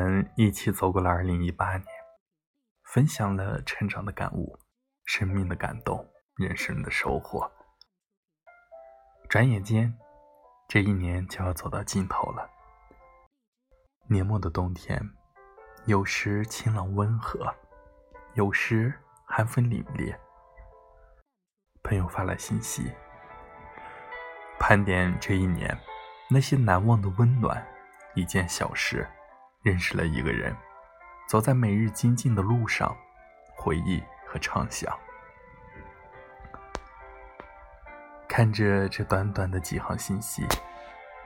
们一起走过了2018年，分享了成长的感悟、生命的感动、人生的收获。转眼间，这一年就要走到尽头了。年末的冬天，有时晴朗温和，有时寒风凛冽。朋友发来信息，盘点这一年那些难忘的温暖，一件小事，认识了一个人，走在每日精进的路上，回忆和畅想。看着这短短的几行信息，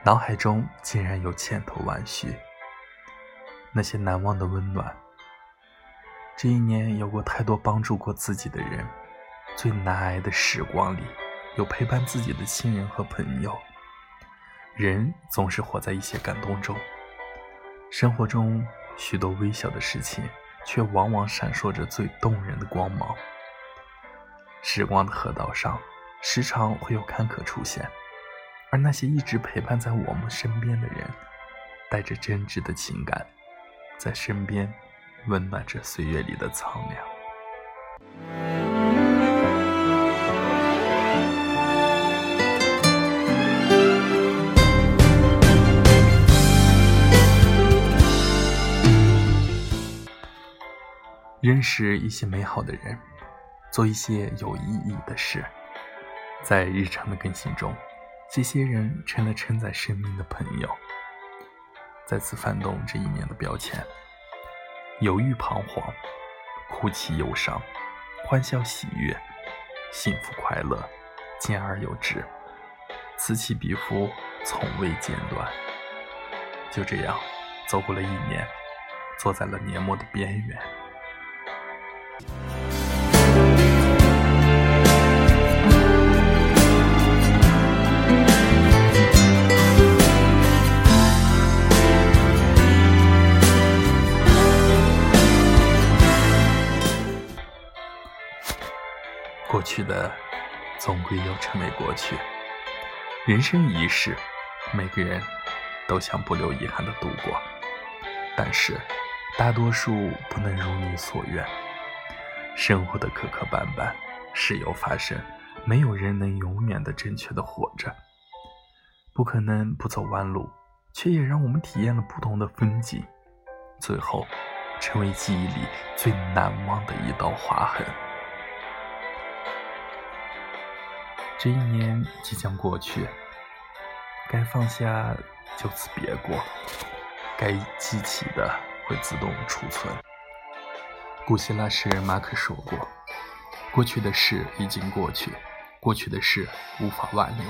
脑海中竟然有千头万绪。那些难忘的温暖，这一年有过太多帮助过自己的人。最难挨的时光里，有陪伴自己的亲人和朋友。人总是活在一些感动中，生活中许多微小的事情，却往往闪烁着最动人的光芒。时光的河道上，时常会有坎坷出现，而那些一直陪伴在我们身边的人，带着真挚的情感，在身边温暖着岁月里的苍凉。认识一些美好的人，做一些有意义的事，在日常的更新中，这些人成了承载生命的朋友。再次翻动这一年的标签，犹豫彷徨，哭泣忧伤，欢笑喜悦，幸福快乐，兼而有之，此起彼伏，从未间断。就这样，走过了一年，坐在了年末的边缘。过去的，总归要成为过去。人生一世，每个人都想不留遗憾的度过，但是大多数不能如你所愿。生活的磕磕绊绊，时有发生，没有人能永远的正确的活着，不可能不走弯路，却也让我们体验了不同的风景，最后成为记忆里最难忘的一道划痕。这一年即将过去，该放下就此别过，该记起的会自动储存。古希腊诗人马可说过：“过去的事已经过去，过去的事无法挽留。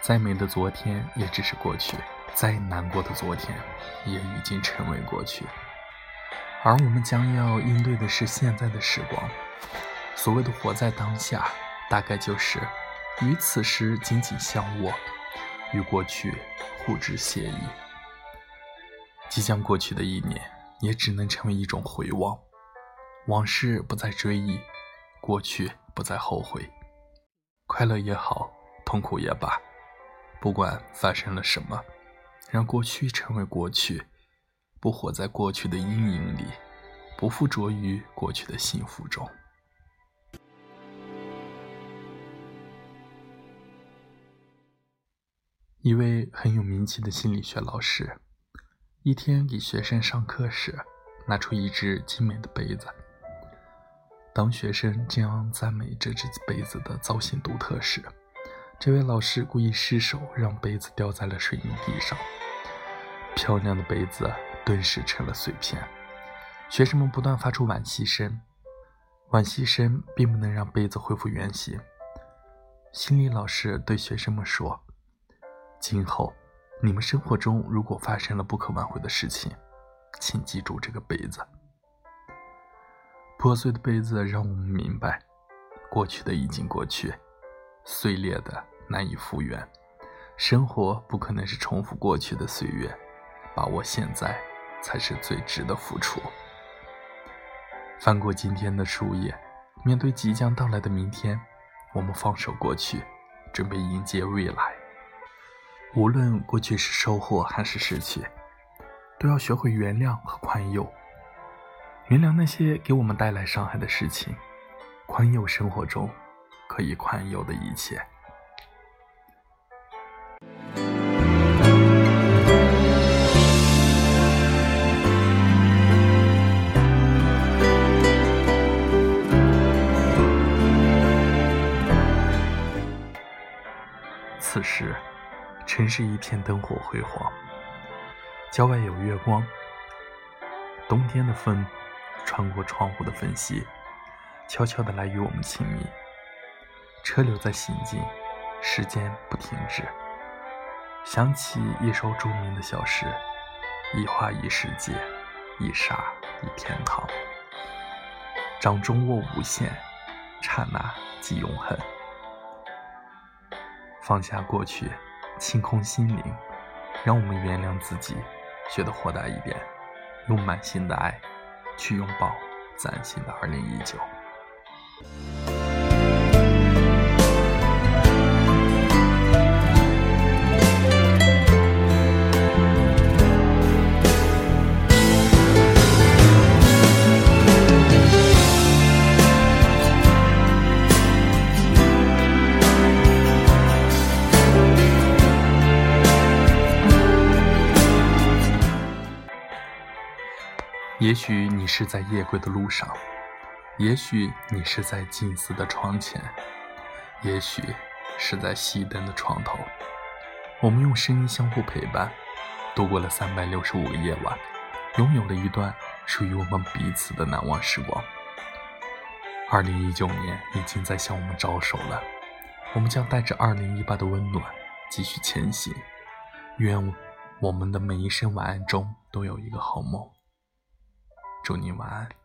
再美的昨天也只是过去，再难过的昨天也已经成为过去。而我们将要应对的是现在的时光。所谓的活在当下，大概就是与此时紧紧相握，与过去互致谢意。即将过去的一年。”也只能成为一种回望，往事不再追忆，过去不再后悔，快乐也好，痛苦也罢，不管发生了什么，让过去成为过去，不活在过去的阴影里，不附着于过去的幸福中。一位很有名气的心理学老师。一天给学生上课时，拿出一只精美的杯子。当学生这样赞美这只杯子的造型独特时，这位老师故意失手，让杯子掉在了水泥地上。漂亮的杯子顿时成了碎片。学生们不断发出惋惜声，惋惜声并不能让杯子恢复原形。心理老师对学生们说：“今后。”你们生活中如果发生了不可挽回的事情，请记住这个杯子。破碎的杯子让我们明白，过去的已经过去，碎裂的难以复原。生活不可能是重复过去的岁月，把握现在才是最值得付出。翻过今天的书页，面对即将到来的明天，我们放手过去，准备迎接未来。无论过去是收获还是失去，都要学会原谅和宽宥。原谅那些给我们带来伤害的事情，宽宥生活中可以宽宥的一切。此时，城市一片灯火辉煌，郊外有月光。冬天的风穿过窗户的缝隙，悄悄地来与我们亲密。车流在行进，时间不停止。想起一首著名的小诗：“一花一世界，一沙一天堂。掌中握无限，刹那即永恒。”放下过去，清空心灵让我们原谅自己学得豁达一点用满心的爱去拥抱崭新的二零一九。也许你是在夜归的路上，也许你是在静思的窗前，也许是在熄灯的床头。我们用声音相互陪伴，度过了三百六十五个夜晚，拥有了一段属于我们彼此的难忘时光。二零一九年已经在向我们招手了，我们将带着二零一八的温暖继续前行。愿我们的每一声晚安中都有一个好梦。祝你晚安。